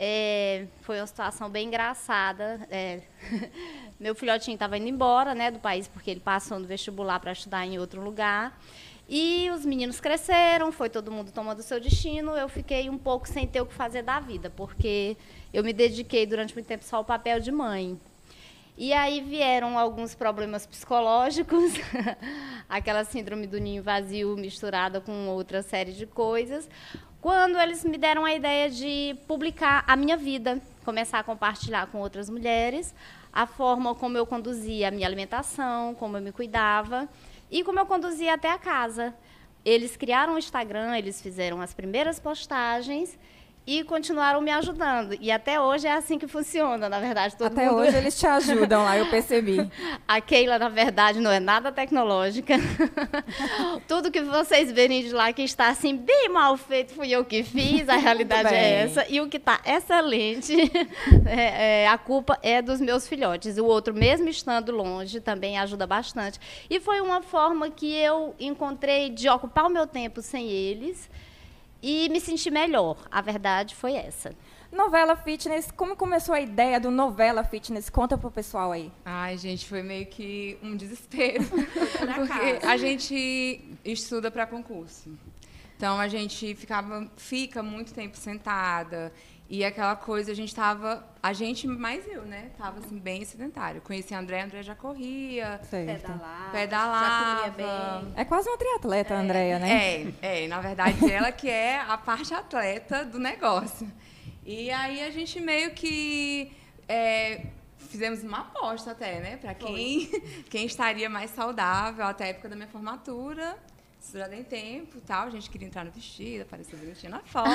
É, foi uma situação bem engraçada. É, meu filhotinho estava indo embora né, do país porque ele passou no vestibular para estudar em outro lugar. E os meninos cresceram, foi todo mundo tomando o seu destino. Eu fiquei um pouco sem ter o que fazer da vida, porque eu me dediquei durante muito tempo só ao papel de mãe. E aí vieram alguns problemas psicológicos, aquela síndrome do ninho vazio misturada com outra série de coisas, quando eles me deram a ideia de publicar a minha vida, começar a compartilhar com outras mulheres a forma como eu conduzia a minha alimentação, como eu me cuidava e como eu conduzia até a casa. Eles criaram o Instagram, eles fizeram as primeiras postagens e continuaram me ajudando. E até hoje é assim que funciona, na verdade. até mundo... hoje eles te ajudam lá, eu percebi. A Keila, na verdade, não é nada tecnológica. Tudo que vocês verem de lá que está assim bem mal feito fui eu que fiz, a realidade é essa. E o que está excelente, é, é, a culpa é dos meus filhotes. O outro, mesmo estando longe, também ajuda bastante. E foi uma forma que eu encontrei de ocupar o meu tempo sem eles e me senti melhor. A verdade foi essa. Novela Fitness, como começou a ideia do Novela Fitness? Conta pro pessoal aí. Ai, gente, foi meio que um desespero. porque a gente estuda para concurso. Então a gente ficava, fica muito tempo sentada. E aquela coisa, a gente estava, a gente mais eu, né? Tava assim bem sedentário. Conheci a André, a André já corria, certo. pedalava, pedalava. Já bem. É quase uma triatleta, é, a Andrea, né? É, é, na verdade ela que é a parte atleta do negócio. E aí a gente meio que é, fizemos uma aposta até, né? Para quem, quem estaria mais saudável até a época da minha formatura. Isso já tem tempo tal. A gente queria entrar no vestido, aparecer bonitinha na foto.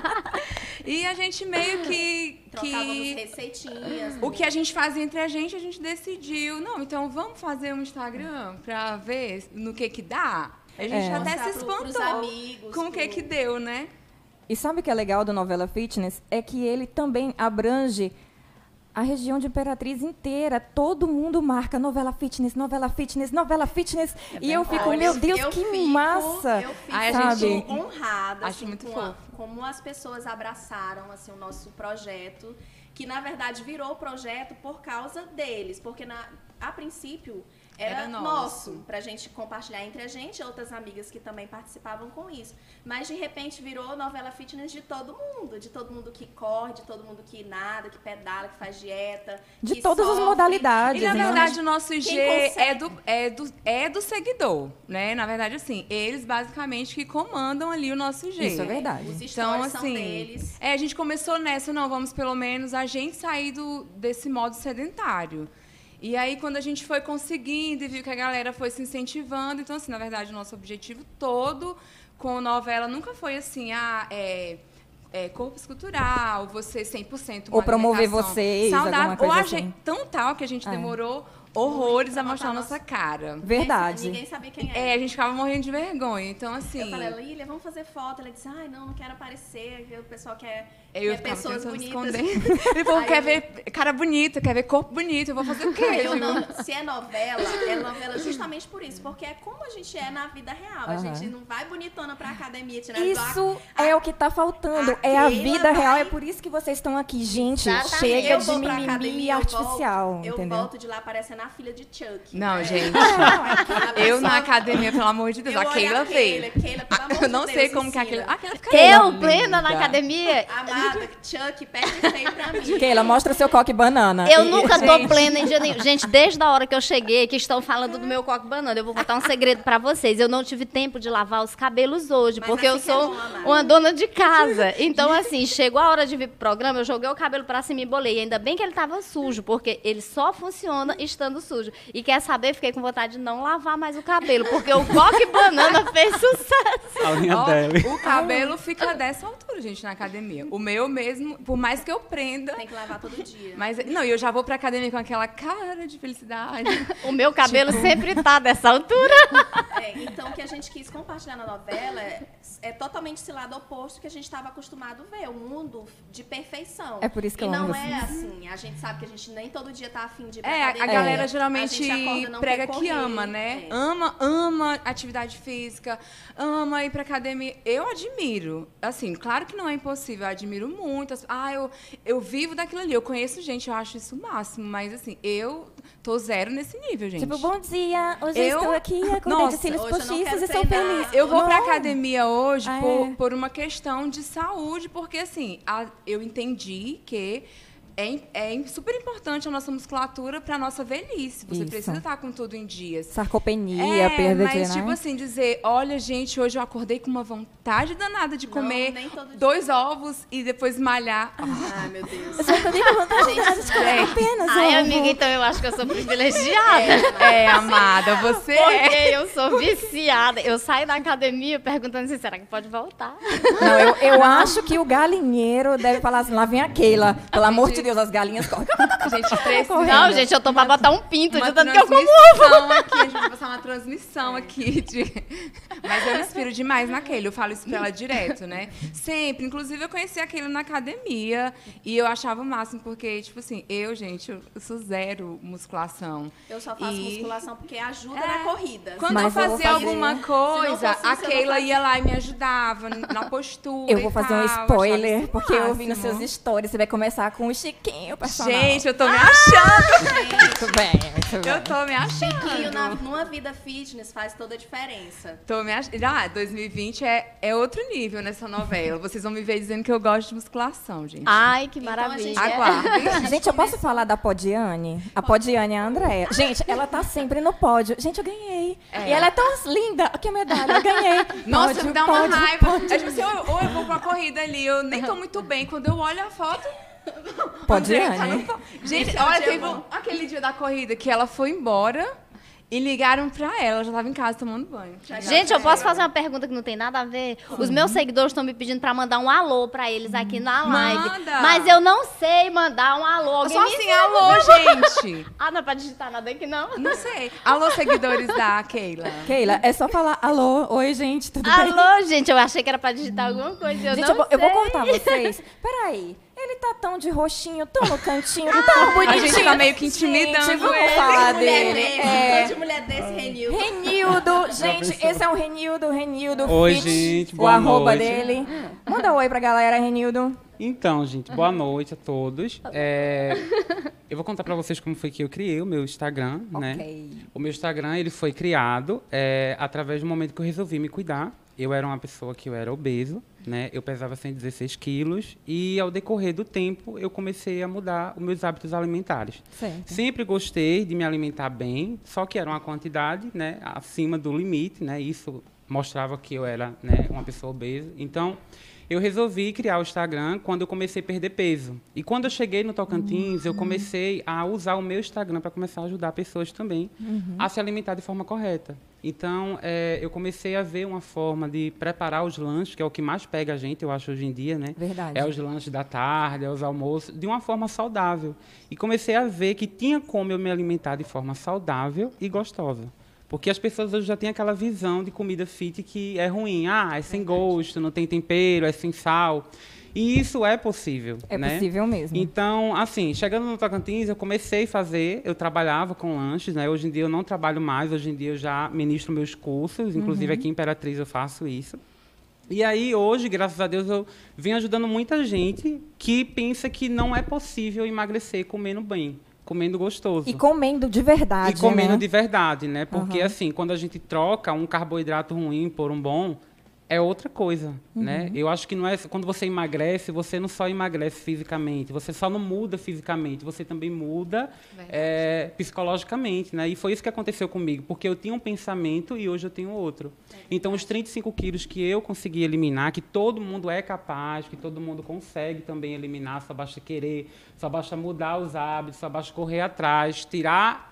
e a gente meio que. que receitinhas. O que a gente fazia entre a gente, a gente decidiu. Não, então vamos fazer um Instagram para ver no que que dá. A gente é. até se espantou amigos, com o que que deu, né? E sabe o que é legal do Novela Fitness? É que ele também abrange a região de Imperatriz inteira, todo mundo marca novela fitness, novela fitness, novela fitness. É e eu fico, meu Deus, eu que fico, massa! Eu fico Ai, sabe? honrada Acho assim, muito com a, como as pessoas abraçaram assim, o nosso projeto, que na verdade virou projeto por causa deles, porque na, a princípio era, era nosso. nosso pra gente compartilhar entre a gente, outras amigas que também participavam com isso. Mas de repente virou novela fitness de todo mundo, de todo mundo que corre, de todo mundo que nada, que pedala, que faz dieta, de todas sofre. as modalidades. E na né? verdade o nosso IG é do, é, do, é do seguidor, né? Na verdade assim, eles basicamente que comandam ali o nosso IG. Isso é verdade. Os então assim, deles. É, a gente começou nessa, não, vamos pelo menos a gente sair do, desse modo sedentário. E aí, quando a gente foi conseguindo e viu que a galera foi se incentivando, então, assim, na verdade, o nosso objetivo todo com novela nunca foi assim, ah, é, é, corpo escultural, você 100% Ou promover vocês, saudável. Ou a assim. gente, tão tal que a gente é. demorou horrores a mostrar a nossa cara. Verdade. Ninguém sabia quem era. É, a gente ficava morrendo de vergonha. Então, assim. Eu falei, Lília, vamos fazer foto. Ela disse, ai, não, não quero aparecer. O pessoal quer, eu quer pessoas bonitas. o povo quer eu... ver cara bonita, quer ver corpo bonito. Eu vou fazer o quê? Eu não, se é novela, é novela justamente por isso. Porque é como a gente é na vida real. Uhum. A gente não vai bonitona pra academia tirar Isso a, é o que tá faltando. É a vida vai... real. É por isso que vocês estão aqui, gente. Exatamente. Chega eu de mimimi academia, artificial. Eu volto, eu volto de lá parecendo a filha de Chuck. Não, né? gente. eu na academia, pelo amor de Deus. A Keila veio. Keila, pelo amor eu não de sei Deus, como ensina. que aquilo. Aquela fica Eu, plena na academia. Amada, Chuck, pede feio pra mim. Keila, mostra seu coque banana. Eu nunca gente. tô plena em dia nenhum. Gente, desde a hora que eu cheguei, que estão falando do meu coque banana, eu vou contar um segredo pra vocês. Eu não tive tempo de lavar os cabelos hoje, Mas porque assim eu sou é uma dona de casa. Então, assim, chegou a hora de vir pro programa, eu joguei o cabelo pra cima e bolei. Ainda bem que ele tava sujo, porque ele só funciona estando sujo. E quer saber, fiquei com vontade de não lavar mais o cabelo, porque o coque banana fez sucesso. A linha dele. O cabelo fica dessa altura, gente, na academia. O meu mesmo, por mais que eu prenda. Tem que lavar todo dia. Mas, não, eu já vou pra academia com aquela cara de felicidade. o meu cabelo tipo... sempre tá dessa altura. É, então, o que a gente quis compartilhar na novela é, é totalmente esse lado oposto que a gente estava acostumado a ver. O mundo de perfeição. É por isso que e eu não amo é assim. A gente sabe que a gente nem todo dia tá afim de ir pra É, academia. a galera galera geralmente prega que ama, né? É. Ama, ama atividade física, ama ir pra academia. Eu admiro. Assim, claro que não é impossível, eu admiro muito. Ah, eu, eu vivo daquilo ali. Eu conheço gente, eu acho isso o máximo. Mas, assim, eu tô zero nesse nível, gente. Tipo, bom dia, hoje eu estou aqui, acordei de cílios postiços e sou feliz. Eu vou não. pra academia hoje ah, por, é. por uma questão de saúde, porque, assim, a, eu entendi que é, é super importante a nossa musculatura para a nossa velhice. Você Isso. precisa estar com tudo em dias. Sarcopenia, é, perda mas, de... Mas, tipo assim, dizer, olha, gente, hoje eu acordei com uma vontade danada de comer Não, dois ovos e depois malhar. Ai, meu Deus. Eu só acordei com vontade de comer apenas Ai, ovo. amiga, então eu acho que eu sou privilegiada. É, é amada, você Porque é. eu sou viciada. Eu saio da academia perguntando assim, será que pode voltar? Não, eu, eu acho que o galinheiro deve falar assim, lá vem a Keila, pelo amor de Deus, as galinhas correm. Gente, precisa. Não, gente, eu tô pra botar um pinto de tanto que eu como ovo. Aqui, a gente vai passar uma transmissão aqui de... Mas eu me inspiro demais naquele, eu falo isso pra ela direto, né? Sempre. Inclusive, eu conheci aquele na academia e eu achava o máximo, porque, tipo assim, eu, gente, eu sou zero musculação. Eu só faço e... musculação porque ajuda é. na corrida. Quando Mas eu fazia eu alguma coisa, a Keila ia lá e me ajudava na postura. Eu vou fazer tal. um spoiler, porque eu vi nos seus stories, você vai começar com o Chiquinho personal. Gente, eu tô me achando. Ah, muito bem, muito bem. Eu tô me achando. Chiquinho na, numa vida fitness faz toda a diferença. Tô me achando. Ah, 2020 é, é outro nível nessa novela. Vocês vão me ver dizendo que eu gosto de musculação, gente. Ai, que então, maravilha. Então, gente, Aguardem. gente, eu posso falar da Podiane? A Podiane é a Andréia. Gente, ela tá sempre no pódio. Gente, eu ganhei. É. E ela é tão linda. Aqui a medalha, eu ganhei. Nossa, pódio, me dá uma pódio, raiva. Pódio. É tipo assim, ou eu vou pra corrida ali, eu nem tô muito bem. Quando eu olho a foto... Pode ir, Gente, olha, teve um, aquele dia da corrida que ela foi embora e ligaram pra ela, ela já tava em casa tomando banho. Gente, eu posso fazer uma pergunta que não tem nada a ver? Os meus seguidores estão me pedindo pra mandar um alô pra eles aqui na live. Manda. Mas eu não sei mandar um alô. Alguém Só assim, alô, gente. ah, não é pra digitar nada aqui, não? Não sei. Alô, seguidores da Keila. Keila, é só falar alô, oi, gente, tudo alô, bem? Alô, gente, eu achei que era pra digitar alguma coisa, eu gente, eu vou, eu vou cortar vocês. Peraí. Tá tão de roxinho, tão no cantinho, tão bonitinho. A gente tá meio que intimidando gente, vamos ele. falar dele. Desse, é. de mulher desse, Renildo. Renildo, gente, esse é o Renildo, Renildo Oi, Fit, gente, boa o arroba noite. dele. Manda um oi pra galera, Renildo. Então, gente, boa noite a todos. É, eu vou contar para vocês como foi que eu criei o meu Instagram, né? okay. né? O meu Instagram, ele foi criado é, através do momento que eu resolvi me cuidar. Eu era uma pessoa que eu era obeso, né? Eu pesava 116 quilos e, ao decorrer do tempo, eu comecei a mudar os meus hábitos alimentares. Certo. Sempre gostei de me alimentar bem, só que era uma quantidade né, acima do limite, né? Isso mostrava que eu era né, uma pessoa obesa. Então, eu resolvi criar o Instagram quando eu comecei a perder peso. E quando eu cheguei no Tocantins, eu comecei a usar o meu Instagram para começar a ajudar pessoas também uhum. a se alimentar de forma correta. Então, é, eu comecei a ver uma forma de preparar os lanches, que é o que mais pega a gente, eu acho, hoje em dia, né? Verdade. É os lanches da tarde, é os almoços, de uma forma saudável. E comecei a ver que tinha como eu me alimentar de forma saudável e gostosa. Porque as pessoas hoje já têm aquela visão de comida fit que é ruim. Ah, é sem gosto, não tem tempero, é sem sal. E isso é possível. É né? possível mesmo. Então, assim, chegando no Tocantins, eu comecei a fazer, eu trabalhava com lanches, né? Hoje em dia eu não trabalho mais, hoje em dia eu já ministro meus cursos, inclusive uhum. aqui em Imperatriz eu faço isso. E aí, hoje, graças a Deus, eu venho ajudando muita gente que pensa que não é possível emagrecer comendo bem comendo gostoso. E comendo de verdade. E comendo né? de verdade, né? Porque, uhum. assim, quando a gente troca um carboidrato ruim por um bom, é outra coisa, uhum. né? Eu acho que não é quando você emagrece, você não só emagrece fisicamente, você só não muda fisicamente, você também muda é, psicologicamente, né? E foi isso que aconteceu comigo, porque eu tinha um pensamento e hoje eu tenho outro. Então, os 35 quilos que eu consegui eliminar, que todo mundo é capaz, que todo mundo consegue também eliminar, só basta querer, só basta mudar os hábitos, só basta correr atrás, tirar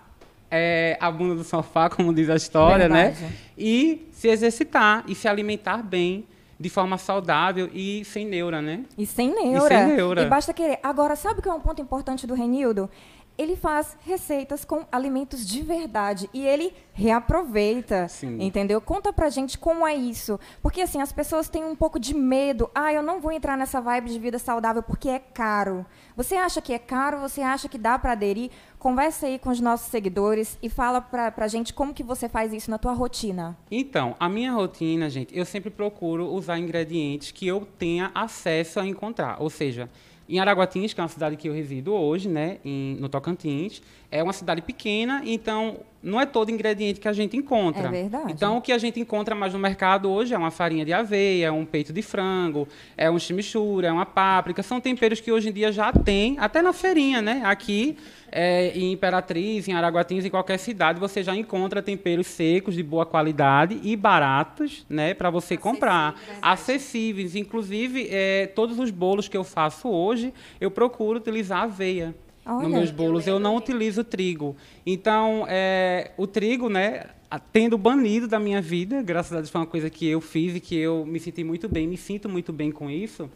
é, a bunda do sofá, como diz a história, né? Verdade. né? E se exercitar e se alimentar bem de forma saudável e sem neura, né? E sem neura. E sem neura. E basta querer. Agora, sabe o que é um ponto importante do Renildo? Ele faz receitas com alimentos de verdade e ele reaproveita, Sim. entendeu? Conta pra gente como é isso, porque assim, as pessoas têm um pouco de medo, ah, eu não vou entrar nessa vibe de vida saudável porque é caro. Você acha que é caro? Você acha que dá para aderir? Conversa aí com os nossos seguidores e fala pra, pra gente como que você faz isso na tua rotina. Então, a minha rotina, gente, eu sempre procuro usar ingredientes que eu tenha acesso a encontrar, ou seja, em Araguatins, que é uma cidade que eu resido hoje, né, em, no Tocantins, é uma cidade pequena, então não é todo ingrediente que a gente encontra. É verdade. Então o que a gente encontra mais no mercado hoje é uma farinha de aveia, um peito de frango, é um chimichurri, é uma páprica, são temperos que hoje em dia já tem, até na feirinha, né? Aqui é, em Imperatriz, em Araguatins, em qualquer cidade, você já encontra temperos secos de boa qualidade e baratos, né, para você comprar. Acessíveis. Inclusive, é, todos os bolos que eu faço hoje, eu procuro utilizar aveia. Olha, nos meus bolos eu, eu não utilizo trigo. Então, é, o trigo, né, tendo banido da minha vida, graças a Deus foi uma coisa que eu fiz e que eu me senti muito bem, me sinto muito bem com isso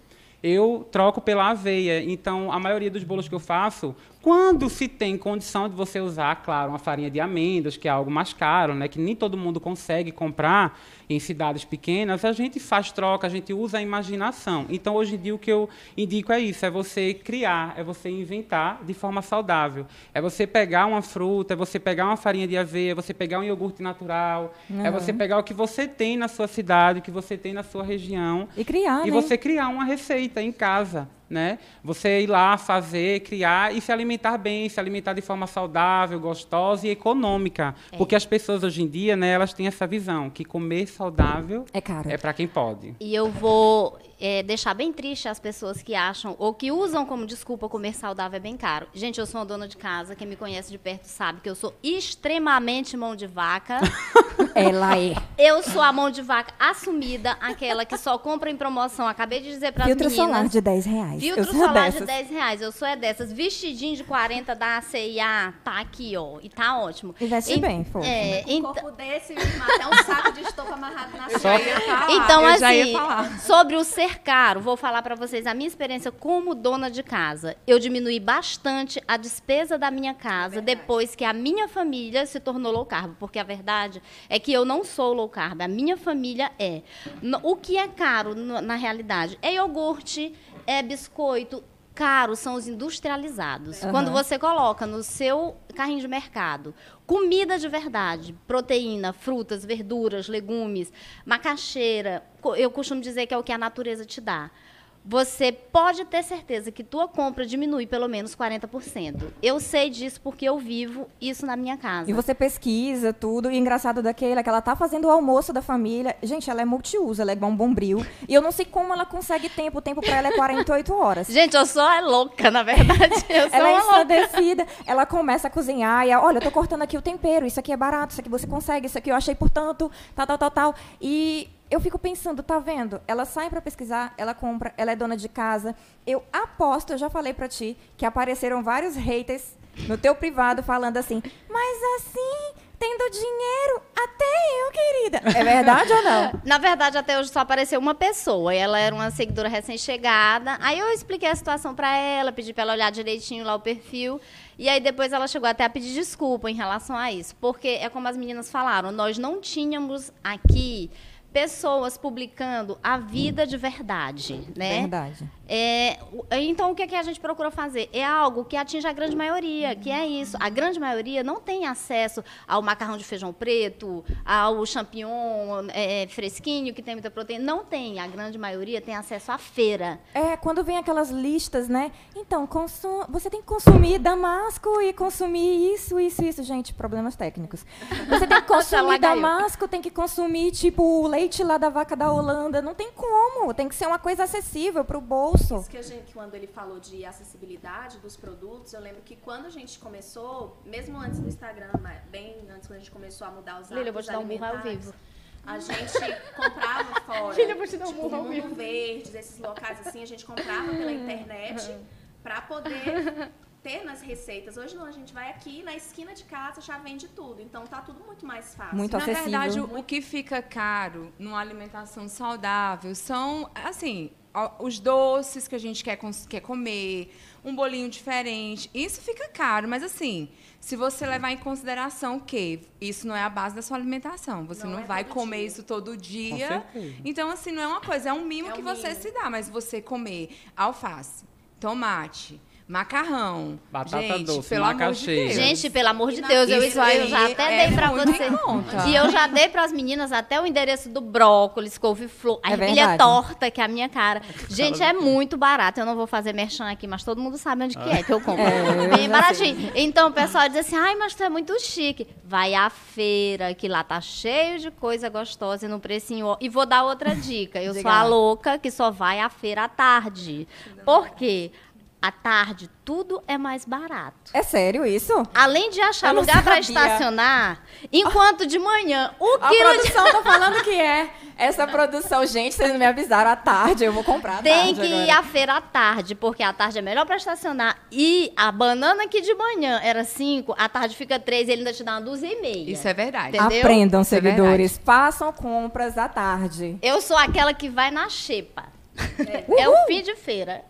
eu troco pela aveia. Então, a maioria dos bolos que eu faço, quando se tem condição de você usar, claro, uma farinha de amêndoas, que é algo mais caro, né, que nem todo mundo consegue comprar em cidades pequenas, a gente faz troca, a gente usa a imaginação. Então, hoje em dia, o que eu indico é isso: é você criar, é você inventar de forma saudável. É você pegar uma fruta, é você pegar uma farinha de aveia, é você pegar um iogurte natural, uhum. é você pegar o que você tem na sua cidade, o que você tem na sua região. E criar. E né? você criar uma receita em casa né? Você ir lá fazer, criar e se alimentar bem, se alimentar de forma saudável, gostosa e econômica, é. porque as pessoas hoje em dia, né, elas têm essa visão que comer saudável é caro. É para quem pode. E eu vou é, deixar bem triste as pessoas que acham ou que usam como desculpa comer saudável é bem caro. Gente, eu sou uma dona de casa, quem me conhece de perto sabe que eu sou extremamente mão de vaca. Ela é. Eu sou a mão de vaca assumida, aquela que só compra em promoção. Acabei de dizer para as meninas. Filtro solar de 10 reais. Filtro solar dessas. de 10 reais. Eu sou é dessas. Vestidinho de 40 da CIA, tá aqui, ó. E tá ótimo. E veste bem, fofa. É, um corpo desse, até um saco de estopa amarrado na só... Então, assim, sobre o ser caro, vou falar para vocês a minha experiência como dona de casa. Eu diminui bastante a despesa da minha casa é depois que a minha família se tornou low carb. Porque a verdade é que eu não sou low carb, a minha família é. O que é caro, na realidade, é iogurte, é biscoito, caro são os industrializados. Uhum. Quando você coloca no seu carrinho de mercado comida de verdade, proteína, frutas, verduras, legumes, macaxeira, eu costumo dizer que é o que a natureza te dá você pode ter certeza que tua compra diminui pelo menos 40%. Eu sei disso porque eu vivo isso na minha casa. E você pesquisa tudo. E engraçado daquele é que ela tá fazendo o almoço da família. Gente, ela é multiuso, ela é igual um bombril. E eu não sei como ela consegue tempo. O tempo para ela é 48 horas. Gente, eu sou é louca, na verdade. Eu ela é ensandecida. Ela começa a cozinhar e, olha, eu tô cortando aqui o tempero. Isso aqui é barato, isso aqui você consegue, isso aqui eu achei por tanto, tal, tal, tal, tal. E eu fico pensando, tá vendo? Ela sai para pesquisar, ela compra, ela é dona de casa. Eu aposto, eu já falei para ti, que apareceram vários haters no teu privado falando assim, mas assim, tendo dinheiro, até eu, querida. É verdade ou não? Na verdade, até hoje só apareceu uma pessoa. E ela era uma seguidora recém-chegada. Aí eu expliquei a situação para ela, pedi para ela olhar direitinho lá o perfil. E aí depois ela chegou até a pedir desculpa em relação a isso. Porque é como as meninas falaram, nós não tínhamos aqui pessoas publicando a vida de verdade, né? Verdade. É, então, o que, é que a gente procura fazer? É algo que atinge a grande maioria, que é isso. A grande maioria não tem acesso ao macarrão de feijão preto, ao champignon é, fresquinho, que tem muita proteína. Não tem. A grande maioria tem acesso à feira. É, quando vem aquelas listas, né? Então, você tem que consumir damasco e consumir isso, isso, isso. Gente, problemas técnicos. Você tem que consumir damasco, tem que consumir, tipo, o leite lá da vaca da Holanda. Não tem como. Tem que ser uma coisa acessível para o bolso bolso. Isso que a gente, quando ele falou de acessibilidade dos produtos, eu lembro que quando a gente começou, mesmo antes do Instagram, bem antes quando a gente começou a mudar os hábitos Lília, eu vou te dar um burro ao vivo. A gente comprava fora. Filha, vou te dar um tipo, burro Mundo Verde, esses locais assim, a gente comprava pela internet para poder ter nas receitas. Hoje não, a gente vai aqui na esquina de casa, já vende tudo. Então tá tudo muito mais fácil. Muito na acessível. verdade, o que fica caro numa alimentação saudável são, assim, os doces que a gente quer, quer comer, um bolinho diferente. Isso fica caro, mas assim, se você levar em consideração que isso não é a base da sua alimentação, você não, não é vai comer dia. isso todo dia. Então, assim, não é uma coisa, é um mimo é um que mimo. você se dá, mas você comer alface, tomate, Macarrão. Batata gente, doce, pelo macaxeira. De Gente, pelo amor de Deus, eu, isso eu já até é dei pra você. Conta. E eu já dei pras meninas até o endereço do brócolis, couve-flor, a é ervilha torta, que é a minha cara. Gente, é muito barato. Eu não vou fazer merchan aqui, mas todo mundo sabe onde que é que eu compro. É, Bem baratinho. Sei. Então o pessoal diz assim, ai, mas tu é muito chique. Vai à feira, que lá tá cheio de coisa gostosa e no precinho. E vou dar outra dica. Eu sou a louca que só vai à feira à tarde. Por quê? À tarde, tudo é mais barato. É sério isso? Além de achar lugar para estacionar, enquanto de manhã o a quilo. A produção de... tá falando que é. Essa produção, gente, vocês não me avisaram à tarde, eu vou comprar à Tem que agora. ir à feira à tarde, porque à tarde é melhor para estacionar. E a banana que de manhã era 5, à tarde fica 3 e ele ainda te dá uma dúzia e meia. Isso é verdade. Entendeu? Aprendam, Isso é seguidores. É Façam compras à tarde. Eu sou aquela que vai na xepa. É, é o fim de feira.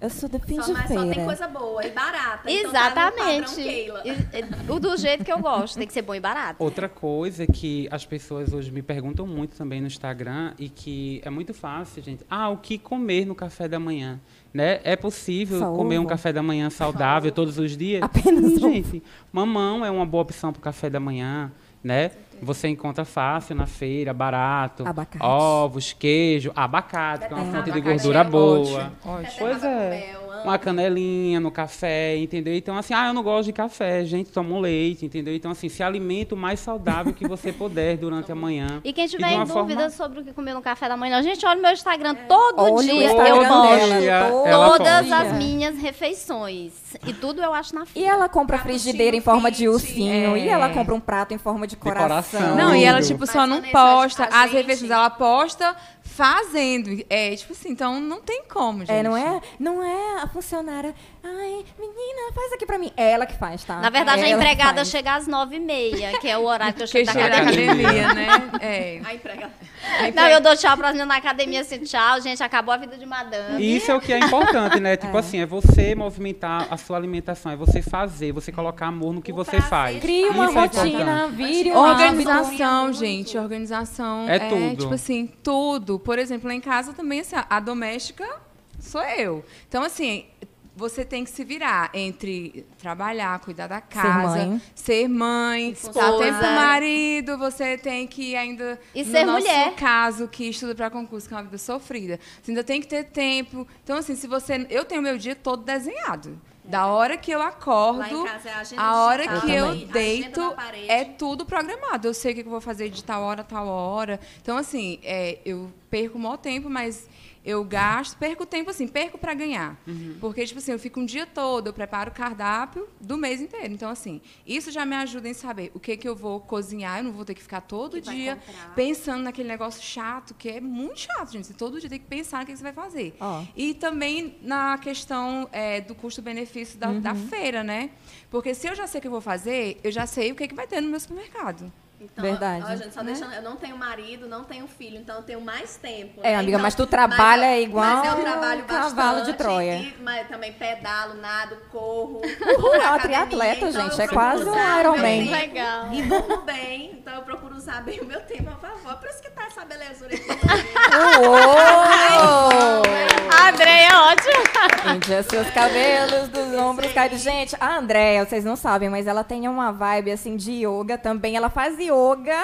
Eu sou do fim só, de feira. Só tem coisa boa e barata. Exatamente. Então tá o do jeito que eu gosto, tem que ser bom e barato. Outra coisa que as pessoas hoje me perguntam muito também no Instagram e que é muito fácil, gente. Ah, o que comer no café da manhã? Né? É possível Só comer ovo. um café da manhã saudável todos os dias? Apenas Sim, gente. Mamão é uma boa opção para o café da manhã, né? Você encontra fácil na feira, barato. Abacate. Ovos, queijo, abacate, que é uma fonte de gordura é boa. Ótimo. Pois é uma canelinha no café, entendeu? Então, assim, ah, eu não gosto de café, gente, toma um leite, entendeu? Então, assim, se alimenta o mais saudável que você puder durante a manhã. E quem tiver e em dúvida forma... sobre o que comer no café da manhã, gente, olha o meu Instagram é. todo olha dia. Eu posto todas as minhas refeições. E tudo eu acho na fila. E ela compra frigideira em forma de ursinho. É. E ela compra um prato em forma de coração. De coração. Não, e ela, tipo, só não posta. As refeições ela posta fazendo. É, tipo assim, então não tem como, gente. É, não é, não é a funcionária. Ai, menina, faz aqui pra mim. É ela que faz, tá? Na verdade, é a empregada chega às nove e meia, que é o horário que eu chego que da academia. academia né? É. A empregada. Não, eu dou tchau pra menina na academia, assim, tchau, gente, acabou a vida de madame. Isso é o que é importante, né? Tipo é. assim, é você movimentar a sua alimentação, é você fazer, você colocar amor no que o você faz. Cria uma Isso é rotina, é vire uma Organização, gente, organização. É, é tudo. Tipo assim, tudo. Por exemplo, lá em casa também, assim, a doméstica sou eu. Então, assim, você tem que se virar entre trabalhar, cuidar da casa, ser mãe, ser mãe dar tempo pro marido, você tem que ainda e no ser nosso mulher. caso que estuda para concurso, que é uma vida sofrida, você ainda tem que ter tempo. Então assim, se você eu tenho meu dia todo desenhado. Da hora que eu acordo, é a, a, hora que eu, eu deito, é tudo programado. Eu sei o que eu vou fazer de tal hora a tal hora. Então, assim, é, eu perco o maior tempo, mas eu gasto, perco tempo assim, perco para ganhar. Uhum. Porque, tipo assim, eu fico um dia todo, eu preparo o cardápio do mês inteiro. Então, assim, isso já me ajuda em saber o que, que eu vou cozinhar. Eu não vou ter que ficar todo que dia pensando naquele negócio chato, que é muito chato, gente. Você todo dia tem que pensar no que, que você vai fazer. Oh. E também na questão é, do custo-benefício da, uhum. da feira, né? Porque se eu já sei o que eu vou fazer, eu já sei o que, que vai ter no meu supermercado. Então, Verdade. Ó, gente, só né? deixando, eu não tenho marido, não tenho filho, então eu tenho mais tempo. É, né? amiga, então, mas tu trabalha mas, igual mas eu trabalho um cavalo de Troia. E, mas também pedalo, nado, corro. Uhul, é uma triatleta, então gente. É quase um Ironman. Legal. E durmo bem, então eu procuro usar bem o meu tempo a favor. Por isso que tá essa belezura aqui. a Andréia é ótima. Índia, seus cabelos dos ombros caídos. Gente, a Andréia, vocês não sabem, mas ela tem uma vibe assim de yoga também. Ela faz yoga. Yoga.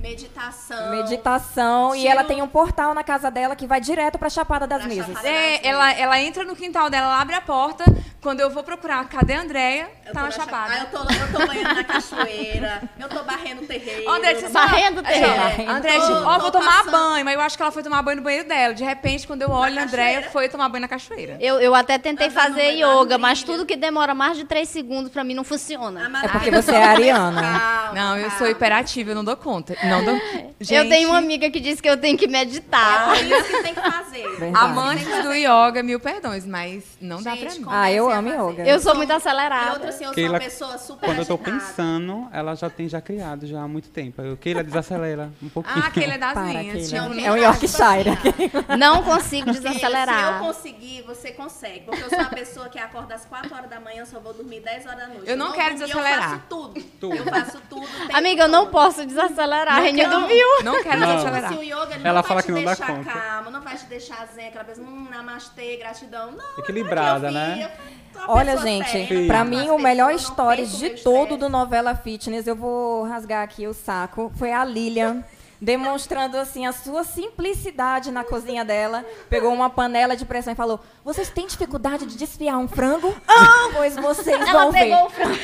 Meditação. Meditação. Tiro... E ela tem um portal na casa dela que vai direto pra Chapada das pra Mesas. Chapada é, ela, ela entra no quintal dela, ela abre a porta. Quando eu vou procurar, cadê a Andréia? Tá na, Chapada. Ah, eu tô, eu tô banhando na cachoeira. Eu tô barrendo o terreiro. André, você barrendo o terreiro. É, André, tipo, ó, vou tomar passando. banho. Mas eu acho que ela foi tomar banho no banheiro dela. De repente, quando eu olho, a Andréia foi tomar banho na cachoeira. Eu, eu até tentei fazer yoga, mas tudo que demora mais de três segundos pra mim não funciona. Ah, é porque você é ariana. Não, eu sou hiperativa, eu não dou conta. Não dou... Eu tenho uma amiga que disse que eu tenho que meditar. É isso que tem que fazer. Verdade. Amantes do yoga, mil perdões, mas não dá pra Gente, mim. Ah, eu amo yoga. Eu sou muito E acelerada. outra, assim, eu sou Keila, uma pessoa super Quando eu tô agitada. pensando, ela já tem já criado já há muito tempo. Eu, Keila, desacelera um pouquinho. Ah, aquele é das Para, minhas. Keila. É um Não, Yorkshire. tipo assim, Não consigo Filha, Se eu desacelerar. conseguir, você consegue. Porque eu sou uma pessoa que acorda às 4 horas da manhã, só vou dormir 10 horas da noite. Eu não quero dormi, desacelerar. Eu faço tudo. Tudo. Eu faço tudo. Amiga, eu não posso desacelerar. Não Renildo quero- viu? Não quero Não. desacelerar. Se o yoga ele Ela não fala vai que te não dá deixar conta. calma, não vai te deixar zen, aquela pessoa, hum, namastê, gratidão. Não, Equilibrada, eu tô aqui, né? eu sou uma Olha, pessoa gente, séria, pra mim o melhor não stories de todo do Novela Fitness, eu vou rasgar aqui o saco, foi a Lilian. Demonstrando assim a sua simplicidade na cozinha dela. Pegou uma panela de pressão e falou: Vocês têm dificuldade de desfiar um frango? Ah, pois vocês Ela vão pegou ver. o frango.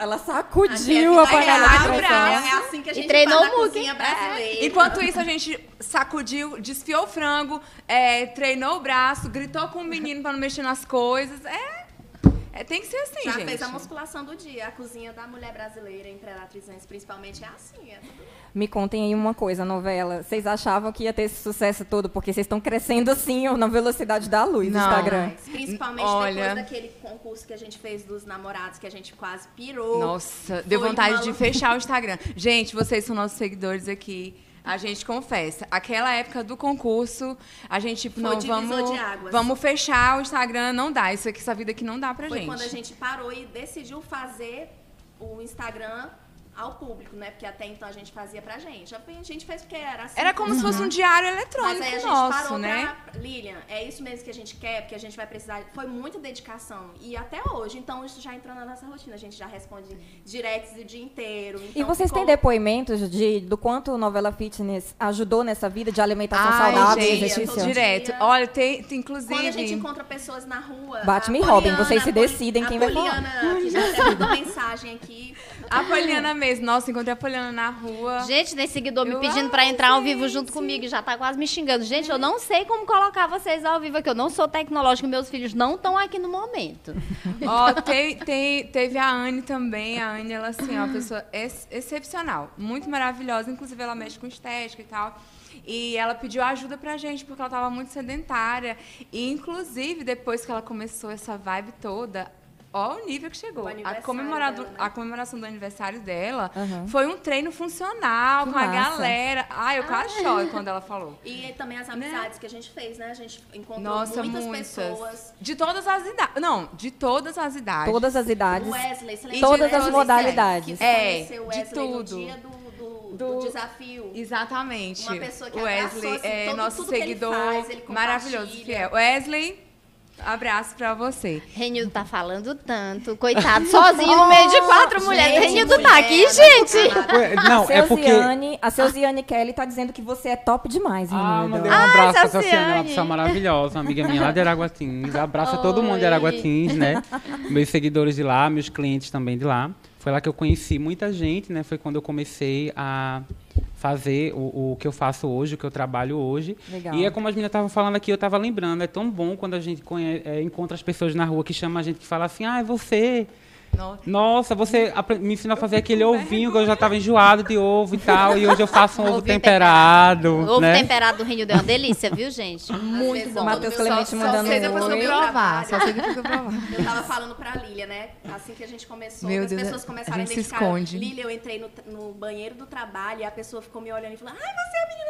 Ela sacudiu a é panela de vida pressão. É assim que a E gente treinou faz na cozinha brasileira. Enquanto isso, a gente sacudiu, desfiou o frango, é, treinou o braço, gritou com o menino pra não mexer nas coisas. É, é, tem que ser assim, Já gente. fez a musculação do dia. A cozinha da mulher brasileira, Imperatriz principalmente, é assim. É tudo Me contem aí uma coisa, novela. Vocês achavam que ia ter esse sucesso todo porque vocês estão crescendo assim na velocidade da luz no. Instagram? mais. Principalmente Olha. depois daquele concurso que a gente fez dos namorados, que a gente quase pirou. Nossa, deu Foi vontade uma de fechar o Instagram. Gente, vocês são nossos seguidores aqui. A gente confessa, aquela época do concurso, a gente, tipo, Foi não, vamos, vamos fechar o Instagram, não dá. Isso aqui, essa vida aqui não dá pra Foi gente. quando a gente parou e decidiu fazer o Instagram ao público, né? Porque até então a gente fazia pra gente. A gente fez porque era assim. Era como se fosse um diário eletrônico Mas aí a gente nosso, parou né? pra... Lilian, é isso mesmo que a gente quer, porque a gente vai precisar... Foi muita dedicação. E até hoje, então isso já entrou na nossa rotina. A gente já responde directs o dia inteiro. E então vocês ficou- têm depoimentos de, do quanto o Novela Fitness ajudou nessa vida de alimentação Ai, saudável e gente, exercício? todo direto. dia. Olha, tem, tem inclusive... Quando a gente encontra pessoas na rua... Batman a e Robin, vocês se a decidem a quem vai falar. Poliana, que já até mandou mensagem aqui. A Poliana mesmo. Nossa, encontrei a Poliana na rua. Gente, tem seguidor me Eu pedindo amo, pra entrar ao vivo junto comigo e já tá quase me xingando. Gente, eu não sei como colocar vocês ao vivo aqui. Eu não sou tecnológica, meus filhos não estão aqui no momento. Ó, tem- teve a Anne também. A Anne, ela, assim, é uma pessoa ex- excepcional. Muito maravilhosa. Inclusive, ela mexe com estética e tal. E ela pediu ajuda pra gente, porque ela tava muito sedentária. E, inclusive, depois que ela começou essa vibe toda, ó o nível que chegou. A, comemorado- dela, né? a comemoração do aniversário dela Aham. foi um treino funcional Que com a massa. galera. Ai, eu quase choro quando ela falou. E também as amizades que a gente fez, né? A gente encontrou Nossa, muitas, muitas. pessoas. De todas as idades. Não, de todas as idades. Todas as idades. O Wesley, você lembra Todas as modalidades. Que É, de tudo. dia do, do, desafio. Exatamente. Uma pessoa que o Wesley abraçou, assim, é todo- nosso tudo que ele seguidor faz, ele maravilhoso, fiel. Wesley, abraço pra você. Renildo tá falando tanto, coitado, sozinho no meio de quatro mulheres. gente, Renildo tá mulher, aqui, não gente. é Ué, a Não, é porque. Seuziane, a Seuziane Kelly tá dizendo que você é top demais, Ah, Renildo. mandei um abraço pra. Saciane, uma pessoa maravilhosa, uma amiga minha lá de Araguatins. Abraço a todo mundo de Oi. Araguatins, né? Meus seguidores de lá, meus clientes também de lá. Foi lá que eu conheci muita gente, né? Foi quando eu comecei a fazer o, o que eu faço hoje, o que eu trabalho hoje. Legal. E é como as meninas estavam falando aqui, eu estava lembrando, é tão bom quando a gente conhe- é, encontra as pessoas na rua que chamam a gente que fala assim, ah, é você. Nossa. Nossa, você me ensinou a fazer aquele ovinho que eu já estava enjoado de ovo e tal, e hoje eu faço um ovo temperado, O ovo né? temperado do Renildo é uma delícia, viu, gente? Muito bom. eu Matheus Só- Clemente só mandando depois um oi. provar. Só sei que eu provar. Eu tava falando pra Lília, né? Assim que a gente começou, Meu as Deus, pessoas a começaram a, gente se identificar. esconde. Lília, eu entrei no, no banheiro do trabalho e a pessoa ficou me olhando e falou: Ai, você é a menina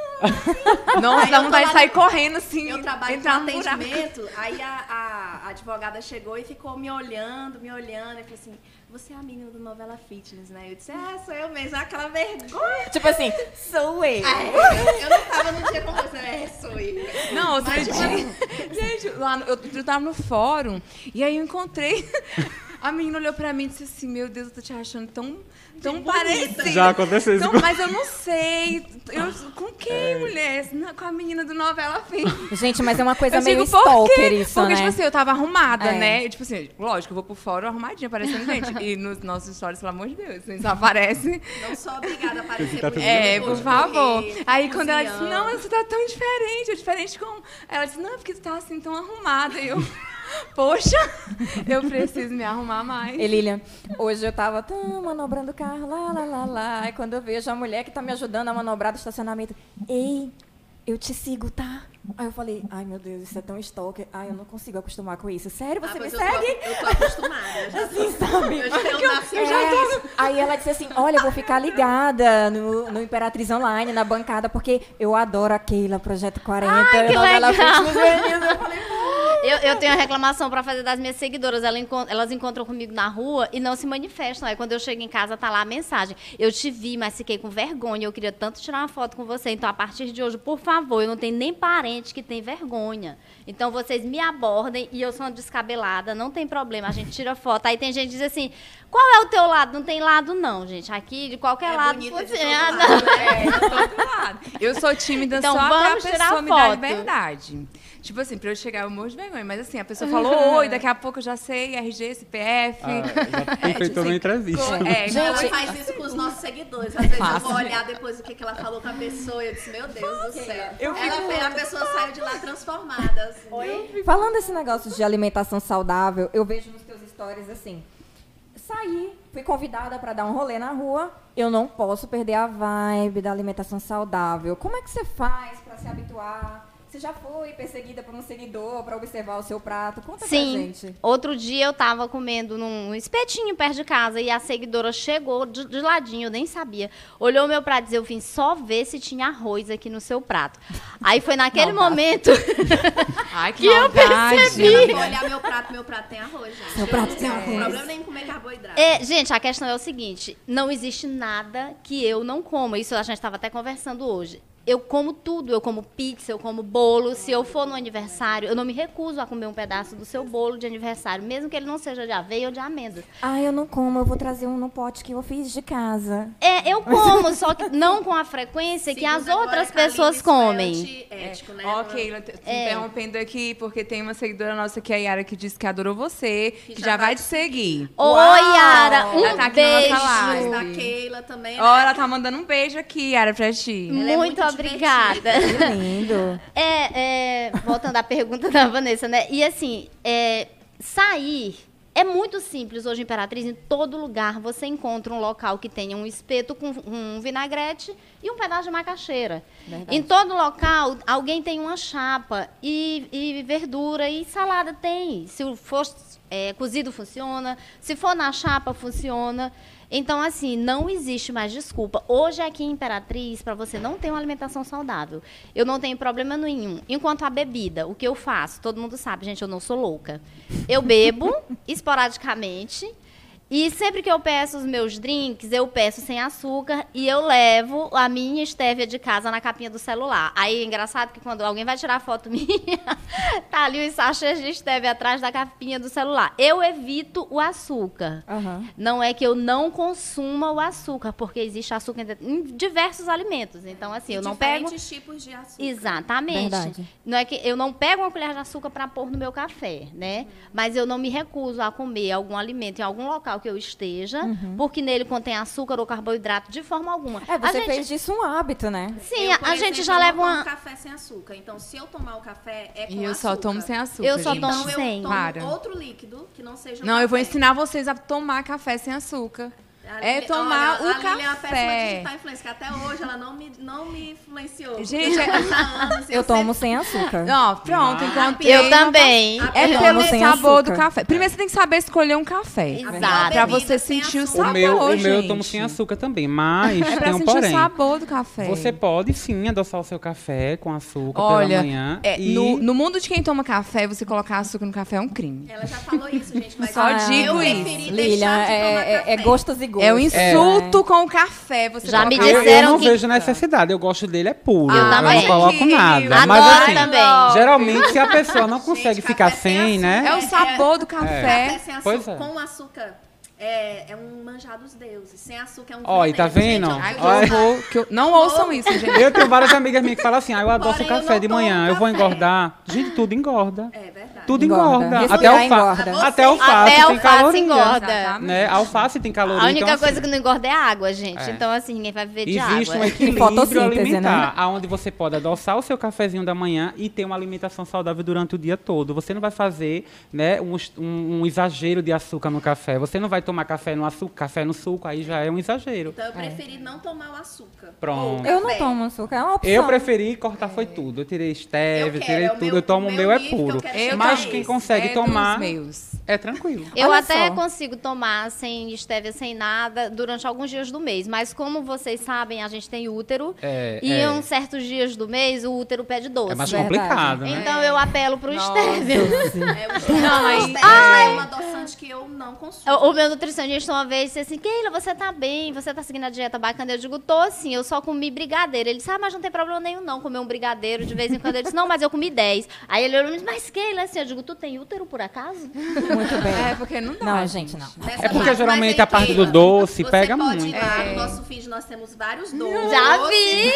do Nossa, Aí dá vontade de sair correndo assim. Eu trabalho com buraco. atendimento, aí a, a- a advogada chegou e ficou me olhando, me olhando, e falou assim, você é a menina do Novela Fitness, né? Eu disse, ah, sou eu mesmo, aquela vergonha. Tipo assim, sou eu. É, eu não tava no dia com você, é, sou eu. Não, outro dia. Gente, lá no- eu, eu tava no fórum e aí eu encontrei. A menina olhou pra mim e disse assim: Meu Deus, eu tô te achando tão, tão parecida. Já aconteceu isso Então, mas eu não sei. Eu, com quem, mulher? Não, com a menina do novela Fim. Gente, mas é uma coisa Eu meio digo, por stalker quê? isso, Porque, né? tipo assim, eu tava arrumada, É. né? E, tipo assim, lógico, eu vou pro fórum arrumadinha, parecendo gente. E nos nossos stories, pelo amor de Deus, vocês aparecem. Não sou obrigada a aparecer Tá É, por de favor. correr, Aí quando ela disse, não, mas você tá tão diferente, é diferente com. Ela disse, não, porque tu tá assim tão arrumada. E eu. Poxa, eu preciso me arrumar mais. E Lilian, hoje eu tava tá, manobrando o carro, lá, lá, lá, lá. Aí quando eu vejo a mulher que tá me ajudando a manobrar do estacionamento, ei, eu te sigo, tá? Aí eu falei, ai meu Deus, isso é tão stalker. Ai, eu não consigo acostumar com isso. Sério, você Ah, me eu segue? Tô, eu tô acostumada. Eu já, Assim, sabe? eu já Eu tô- Aí ela disse assim: Olha, eu vou ficar ligada no, no Imperatriz Online, na bancada, porque eu adoro a Keila, Projeto 40, Ai, que legal. Fitness Juvenil. Eu falei, Eu, eu tenho uma reclamação pra fazer das minhas seguidoras. Ela encon- Elas encontram comigo na rua e não se manifestam. Aí quando eu chego em casa, tá lá a mensagem. Eu te vi, mas fiquei com vergonha. Eu queria tanto tirar uma foto com você. Então, a partir de hoje, por favor, eu não tenho nem parente que tem vergonha. Então, vocês me abordem e eu sou uma descabelada, não tem problema. A gente tira foto. Aí tem gente que diz assim: qual é o teu lado? Não tem lado, não, gente. Aqui, de qualquer É lado. bonita de funciona. todo lado? É, eu tô do lado. Eu sou tímida Então, só vamos a tirar pessoa me dar liberdade. Tipo assim, pra eu chegar eu morro de vergonha. Mas assim, a pessoa falou oi, daqui a pouco eu já sei, RG, CPF. Ah, já tem feito uma entrevista. É, Ela Gente, faz isso com os nossos seguidores. Às vezes eu vou olhar depois o que, que ela falou com a pessoa e eu disse, meu Deus do céu. ela fez, a pessoa saiu de lá transformada. Assim. Oi? Falando desse negócio de alimentação saudável, eu vejo nos teus stories assim. Saí, fui convidada para dar um rolê na rua. Eu não posso perder a vibe da alimentação saudável. Como é que você faz para se habituar? Você já foi perseguida por um seguidor para observar o seu prato? Conta pra Sim. gente. Outro dia eu tava comendo num espetinho perto de casa e a seguidora chegou de, de ladinho, eu nem sabia. Olhou o meu prato e disse, eu vim só ver se tinha arroz aqui no seu prato. Aí foi naquele momento Ai, que, Que eu maldade. Ela foi olhar meu prato, meu prato tem arroz, gente. Seu Eu prato não tem tenho arroz. problema nem em comer carboidrato. É, gente, a questão é o seguinte: não existe nada que eu não coma. Isso a gente estava até conversando hoje. Eu como tudo, eu como pizza, eu como bolo. Se eu for no aniversário, eu não me recuso a comer um pedaço do seu bolo de aniversário, mesmo que ele não seja de aveia ou de amêndoas. Ah, eu não como, eu vou trazer um no pote que eu fiz de casa. É, eu como, só que não com a frequência que as outras agora, pessoas comem. é antiético, né? Ó, Keila, te- te É. interrompendo aqui, porque tem uma seguidora nossa que é a Yara que disse que adorou você, que, Que já, já vai te seguir. Oi, Yara, um Ela tá aqui na nossa beijo. live. Da Keila também. né? Ó, ela tá mandando um beijo aqui, Yara, pra ti. Ela é Muito, muito obrigada. Que lindo. É, é, voltando à pergunta da Vanessa, né? E assim, é, sair é muito simples hoje, Imperatriz. Em todo lugar você encontra um local que tenha um espeto com um vinagrete e um pedaço de macaxeira. Verdade. Em todo local, alguém tem uma chapa e, e verdura e salada tem. Se for é, cozido, funciona. Se for na chapa, funciona. Então, assim, não existe mais desculpa. Hoje, aqui em Imperatriz, para você não ter uma alimentação saudável, eu não tenho problema nenhum. Enquanto a bebida, o que eu faço, todo mundo sabe, gente, eu não sou louca. Eu bebo esporadicamente. E sempre que eu peço os meus drinks, eu peço sem açúcar e eu levo a minha estévia de casa na capinha do celular. Aí é engraçado que quando alguém vai tirar foto minha, tá ali os sachês de estévia atrás da capinha do celular. Eu evito o açúcar. Aham. Não é que eu não consuma o açúcar, porque existe açúcar em diversos alimentos. Então, assim, eu não pego. Diferentes tipos de açúcar. Exatamente. Verdade. Não é que eu não pego uma colher de açúcar para pôr no meu café, né? Mas eu não me recuso a comer algum alimento em algum local que eu esteja, porque nele contém açúcar ou carboidrato de forma alguma. É, A você gente- fez disso um hábito, né? Sim, Eu, a, a gente exemplo, já eu leva não tomo uma. café sem açúcar. Então, se eu tomar o café, é com E eu açúcar. só tomo sem açúcar. Eu só tomo Então, eu sem. tomo Para. outro líquido que não seja Não, eu vou café. ensinar vocês a tomar café sem açúcar. A É tomar olha, o a Lili é uma péssima café. que até hoje ela não me, não me influenciou. Gente, é- há anos, Eu sempre- tomo sem açúcar. Não, pronto, encontrei. Eu também. É Eu pelo sabor do açúcar. café. Primeiro você tem que saber escolher um café. Exato. Pra você sentir o açúcar. O sabor, meu, o meu eu tomo sem açúcar também, mas É pra tem um sentir porém. o sabor do café. Você pode sim adoçar o seu café com açúcar Olha, pela manhã. é, e... no, no mundo de quem toma café, você colocar açúcar no café é um crime. Ela já falou isso, gente. Mas Só eu digo isso. deixar Lilian, é, é- é café. gostos É um insulto com o café. Você Já me colocar Eu, eu disseram não que- vejo necessidade, eu gosto dele, é puro. Eu eu também. não coloco nada. Adoro Mas assim, também. geralmente se a pessoa não consegue Gente, ficar sem sem, né? É o sabor do Café café. sem açúcar, Pois é. com açúcar é, é um manjar dos deuses. Sem açúcar é um Ó, e tá vendo? Gente, Ai, eu que horror, eu- Não ouçam isso, gente. Eu tenho várias amigas minhas que falam assim, ah, eu adoço Porém, eu café não de manhã, eu vou engordar. Gente, tudo engorda. É verdade. Tudo engorda. engorda. Até, alfa... engorda. Até alface Até tem alface caloria. engorda. Né? Alface tem caloria. A única então, assim, coisa que não engorda é água, gente. É. Então, assim, ninguém vai viver de Existe água. um equilíbrio Fotossíntese, alimentar, né? onde você pode adoçar o seu cafezinho da manhã e ter uma alimentação saudável durante o dia todo. Você não vai fazer né, um, um- um exagero de açúcar no café. Você não vai tomar café no açúcar, café no suco, aí já é um exagero. Então eu preferi não tomar o açúcar. Pronto. Eu não tomo açúcar, é uma opção. Eu preferi cortar foi tudo. Eu tirei stevia, Eu quero, tirei é tudo. meu- eu tomo o meu meu é nível que eu puro. Eu Mas quem consegue É tomar dos meus. É tranquilo. Eu Olha até só. consigo tomar sem estévia, sem nada, durante alguns dias do mês. Mas como vocês sabem, a gente tem útero. É, e é. uns certos dias do mês, o útero pede doce. É mais Verdade. complicado, né? Então eu apelo pro estévia. É, o stevia é uma adoçante que eu não consumo. O, o meu nutricionista uma vez disse assim, Keila, você tá bem, você tá seguindo a dieta bacana. Eu digo, tô assim, eu só comi brigadeiro. Ele disse, ah, mas não tem problema nenhum não, comer um brigadeiro de vez em quando. Ele disse, não, mas eu comi 10. Aí ele olhou e disse, mas Keila, assim, eu digo, tu tem útero por acaso? Muito bem. É, porque não dá. Não, gente, não. Nessa É porque parte, geralmente mas, a parte do doce você pega pode muito. Ir lá, É. No nosso feed nós temos vários doces. Já vi!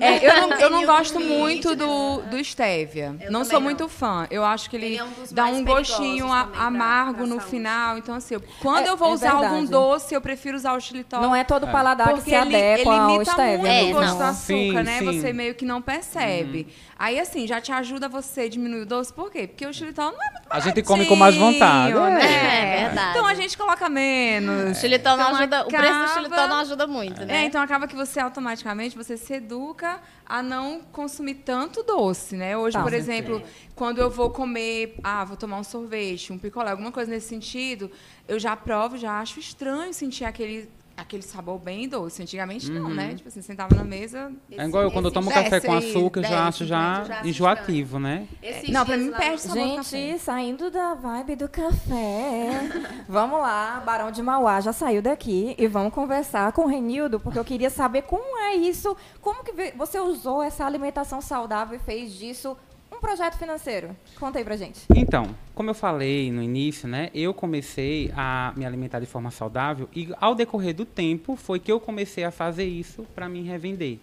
É, eu não, eu não gosto muito do, né? do stevia. Eu não sou não. muito fã. Eu acho que ele, Ele é um dá um gostinho a- pra- amargo pra no saúde. final. Então, assim, quando É- eu vou é usar algum doce, eu prefiro usar o xilitol. Não é todo paladar que Porque se ele, adequa ele ao imita stevia. muito É, o gosto do açúcar, né? Você meio que não percebe. Aí, assim, já te ajuda você a diminuir o doce. Por quê? Porque o xilitol não é muito A gente come com mais vontade, é. né? É verdade. Então a gente coloca menos. O xilitol não Então, ajuda, o preço do acaba- xilitol não ajuda muito, né? É, então acaba que você automaticamente você se educa a não consumir tanto doce, né? Hoje, Tá. por exemplo, quando eu vou comer, ah, vou tomar um sorvete, um picolé, alguma coisa nesse sentido, eu já provo, já acho estranho sentir aquele aquele sabor bem doce. Antigamente não, né? Tipo assim, sentava na mesa. É igual eu, quando eu tomo café com aí, açúcar, eu já acho já já acho enjoativo, né? Esses Não, pra dias mim lá- perde sabor do café. Gente, saindo da vibe do café. vamos lá, Barão de Mauá já saiu daqui e vamos conversar com o Renildo, porque eu queria saber como é isso, como que ve- você usou essa alimentação saudável e fez disso projeto financeiro. Conta aí pra gente. Então, como eu falei no início, né, eu comecei a me alimentar de forma saudável e ao decorrer do tempo foi que eu comecei a fazer isso para me revender.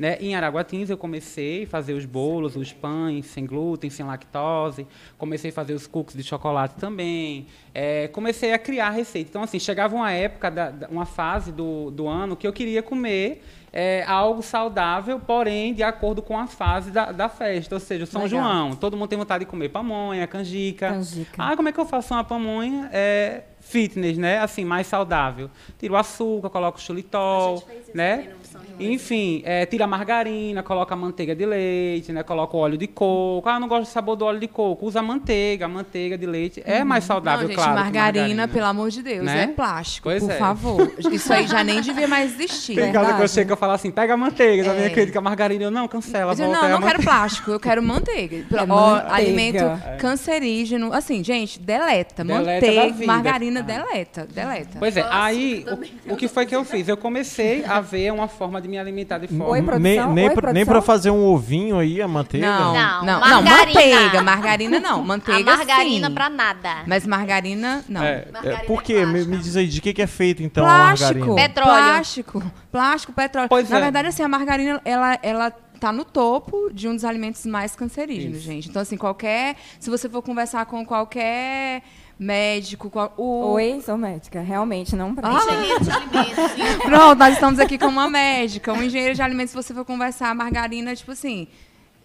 Né? Em Araguatins eu comecei a fazer os bolos, os pães sem glúten, sem lactose, comecei a fazer os cookies de chocolate também, é, comecei a criar receita. Então assim, chegava uma época, da, da- uma fase do, do ano que eu queria comer é, algo saudável, porém de acordo com a fase da, da festa, ou seja, São Legal. João. Todo mundo tem vontade de comer pamonha, canjica. Canjica. Ah, como é que eu faço uma pamonha é, fitness, né? Assim, mais saudável. Tiro o açúcar, coloco o xilitol, né? Enfim, é, tira a margarina, coloca a manteiga de leite, né? Coloca o óleo de coco. Ah, não gosto do sabor do óleo de coco. Usa a manteiga, a manteiga de leite. É mais saudável, Não, gente, claro. que margarina, pelo amor de Deus, Né? é plástico, Pois por é. favor. Isso aí já nem devia mais existir. Tem casa que eu chego e eu falo assim, pega a manteiga. A minha É. crítica, a margarina, eu não, cancela, Eu digo, volta. não, é não quero plástico, eu quero manteiga. Ó, manteiga. Alimento É. cancerígeno. Assim, gente, deleta. Manteiga, margarina, Ah. deleta. Deleta. Pois é, Nossa, aí o, o que foi que eu fiz? Eu comecei a ver uma forma de me alimentar de forma. Oi, produção. Nem, nem, nem pra fazer um ovinho aí, a manteiga? Não, Não, não, não, margarina. manteiga. Margarina não. A Manteiga margarina sim. pra nada. Mas margarina, não. É, Margarina É, por é quê? Me, me diz aí, de que, que é feito então a Plástico. margarina? Petróleo. Plástico. Plástico, petróleo. Pois Na é. verdade, assim, a margarina, ela, ela tá no topo de um dos alimentos mais cancerígenos, Isso. gente. Então, assim, qualquer... Se você for conversar com qualquer médico... qual- o, Oi, sou médica. Realmente não pra Ah. Engenheiro de alimentos. Pronto, nós estamos aqui com uma médica, um engenheiro de alimentos. Se você for conversar, margarina, tipo assim,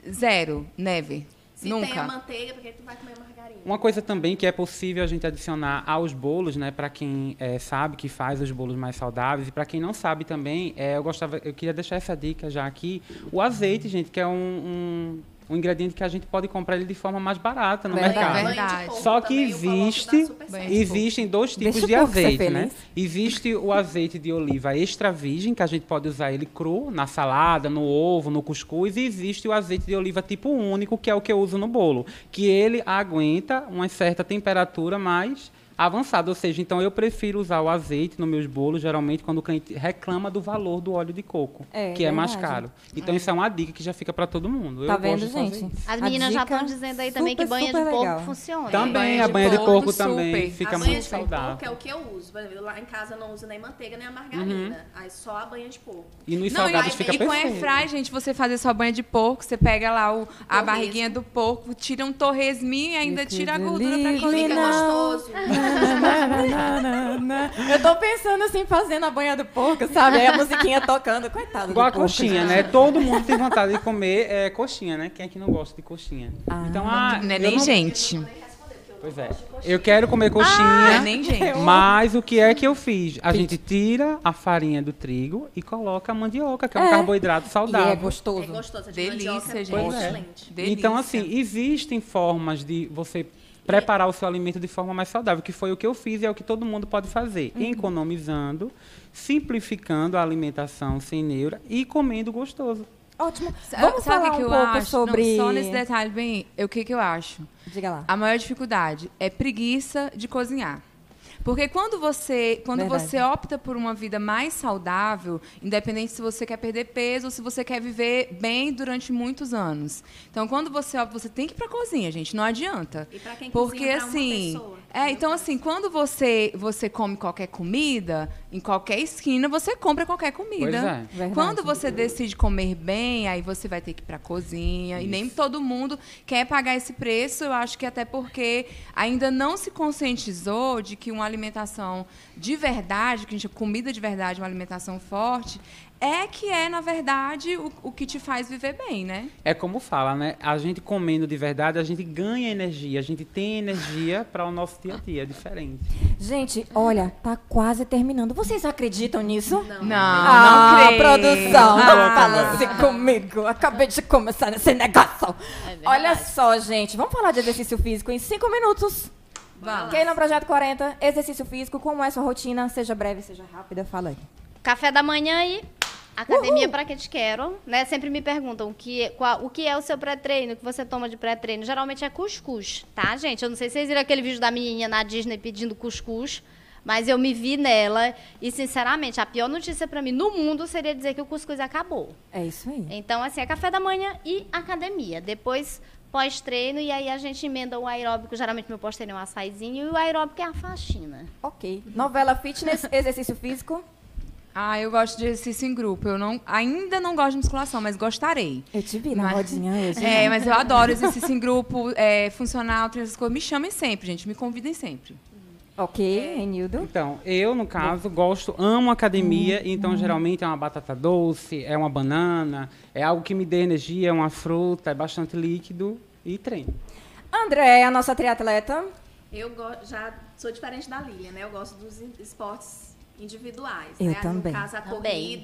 zero, neve. Se Nunca. tem a manteiga, porque tu vai comer margarina. Uma coisa também que é possível a gente adicionar aos bolos, né, para quem eh, sabe que faz os bolos mais saudáveis e para quem não sabe também, eh, eu gostava, eu queria deixar essa dica já aqui, o azeite, gente, que é um, um, um ingrediente que a gente pode comprar ele de forma mais barata no Verdade. mercado. Verdade. Só que existe, existem dois tipos Deixa de azeite, né? Existe o azeite de oliva extra virgem, que a gente pode usar ele cru, na salada, no ovo, no cuscuz, e existe o azeite de oliva tipo único, que é o que eu uso no bolo, que ele aguenta uma certa temperatura, mas avançado. Ou seja, então eu prefiro usar o azeite nos meus bolos, geralmente, quando o cliente reclama do valor do óleo de coco, É, que é mais caro. Então isso é uma dica que já fica para todo mundo. Tá eu vendo, gosto de fazer gente? As meninas já estão dizendo aí também que banha de legal. funciona. Também, a de banha de porco, porco também super. fica a muito banha de saudável. porco é o que eu uso. Por exemplo, lá em casa eu não uso nem manteiga nem a margarina. Aí só a banha de porco. E nos Não, salgados e, fica e com perfeito. airfry, gente, você fazer sua banha de porco, você pega lá o, a Torresmo. barriguinha do porco, tira um torresminho e ainda que tira a gordura pra delícia. cozinhar. Fica gostoso. Eu tô pensando assim, fazendo a banha do porco, sabe? Aí a musiquinha tocando. Coitado Igual a porco. coxinha, né? Todo mundo tem vontade de comer é, coxinha, né? Quem é que não gosta de coxinha? então, ah, Não é nem não- gente. Pois é. Eu quero comer Não é coxinha, nem gente. mas o que é que eu fiz? A gente tira a farinha do trigo e coloca a mandioca, que é um É. carboidrato E é saudável. gostoso. É gostoso. de Delícia, mandioca é gente. excelente. Delícia. Então, assim, existem formas de você preparar o seu alimento de forma mais saudável, que foi o que eu fiz e é o que todo mundo pode fazer, Uhum. economizando, simplificando a alimentação sem neura e comendo gostoso. Ótimo. Vamos Sabe falar o que um eu pouco acho? sobre... Não, só nesse detalhe bem, o que, que eu acho? Diga lá. A maior dificuldade é preguiça de cozinhar. Porque quando você, quando Verdade. você opta por uma vida mais saudável, independente se você quer perder peso ou se você quer viver bem durante muitos anos. Então, quando você opta, você tem que ir pra cozinha, gente, não adianta. E pra quem Porque cozinha assim, pessoa, é, então assim, quando você você come qualquer comida, em qualquer esquina você compra qualquer comida. Pois é. Verdade. Quando você decide comer bem, aí você vai ter que ir pra cozinha. E nem todo mundo quer pagar esse preço. Eu acho que até porque ainda não se conscientizou de que uma alimentação de verdade, que a gente comida de verdade, uma alimentação forte, é que é, na verdade, o, o que te faz viver bem, né? É como fala, né? A gente comendo de verdade, a gente ganha energia, a gente tem energia para o nosso dia a dia, é diferente. Gente, olha, tá quase terminando. Vocês acreditam nisso? Não. Não, ah, não creio. produção, Ah, não fala assim comigo. Acabei de começar nesse negócio. Olha só, gente, vamos falar de exercício físico em cinco minutos. Vamos. Quem no Projeto 40, exercício físico, como é sua rotina? Seja breve, seja rápida, fala aí. Café da manhã e academia para que te quero, né? Sempre me perguntam o que, qual, o que é o seu pré-treino, o que você toma de pré-treino. Geralmente é cuscuz, tá, gente? Eu não sei se vocês viram aquele vídeo da menininha na Disney pedindo cuscuz, mas eu me vi nela e, sinceramente, a pior notícia para mim no mundo seria dizer que o cuscuz acabou. É isso aí. Então, assim, é café da manhã e academia. Depois, pós-treino, e aí a gente emenda o aeróbico. Geralmente, meu pós-treino é um açaizinho e o aeróbico é a faxina. Ok. Novela fitness, exercício físico. Ah, eu gosto de exercício em grupo. Eu não, ainda não gosto de musculação, mas gostarei. Eu te vi na Mas- rodinha hoje. É, mas eu adoro exercício em grupo, é, funcional, coisas. Me chamem sempre, gente. Me convidem sempre. Ok, Renildo. Então, eu, no caso, gosto, amo academia, então geralmente é uma batata doce, é uma banana, é algo que me dê energia, é uma fruta, é bastante líquido e treino. André, a nossa triatleta. Eu já sou diferente da Lilian, né? Eu gosto dos esportes individuais. Eu né? também. No caso, a Também.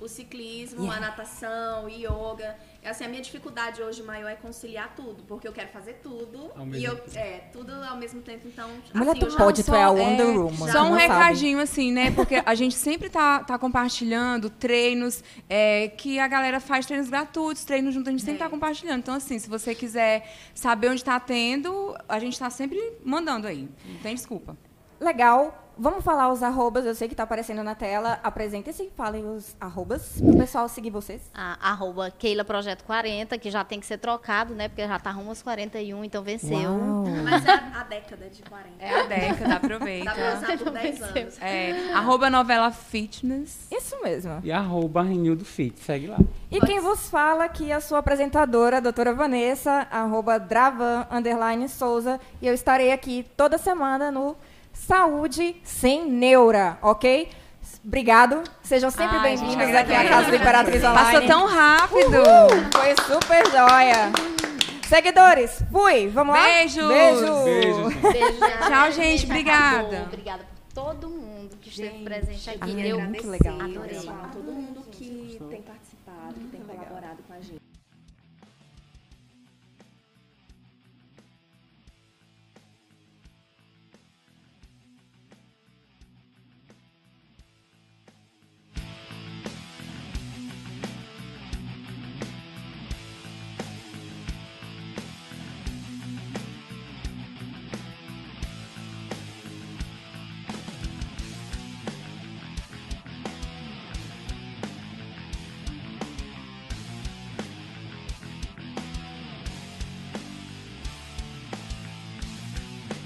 O ciclismo, Yeah. a natação, o yoga. Assim, a minha dificuldade hoje maior é conciliar tudo, porque eu quero fazer tudo. Ao e eu, é, tudo ao mesmo tempo, então. Mulher, assim, tu eu já- pode, tu é a Wonder é, Woman. Só um não sabe. recadinho, assim, né? Porque a gente sempre tá, tá compartilhando treinos é, que a galera faz treinos gratuitos, treinos juntos, a gente sempre tá compartilhando. Então, assim, se você quiser saber onde tá tendo, a gente tá sempre mandando aí. Não tem desculpa. Legal. Vamos falar os arrobas. Eu sei que tá aparecendo na tela. Apresentem-se e falem os arrobas pro pessoal seguir vocês. A, arroba Keila Projeto 40, que já tem que ser trocado, né? Porque já tá rumo aos 41, então venceu. Uau. Mas é a, a década de 40. É a década, Dá pra aproveita. usar por 10 anos. É, arroba novela fitness. Isso mesmo. E arroba Renildo Fit, segue lá. E quem vos fala aqui é a sua apresentadora, a doutora Vanessa, arroba Dravan, underline Souza. E eu estarei aqui toda semana no Saúde Sem Neura, ok? Obrigado. Sejam sempre bem-vindos gente, aqui à Casa do Imperatriz Online. Passou tão rápido. Uhul, Foi super joia. Seguidores, fui. Vamos lá? Beijos. Beijo. Beijo. Beijo, Tchau, gente. Obrigada. Obrigada por todo mundo que esteve presente aqui. amei Eu muito legal. adorei. Pessoal, todo mundo que tem participado, que tem colaborado com a gente.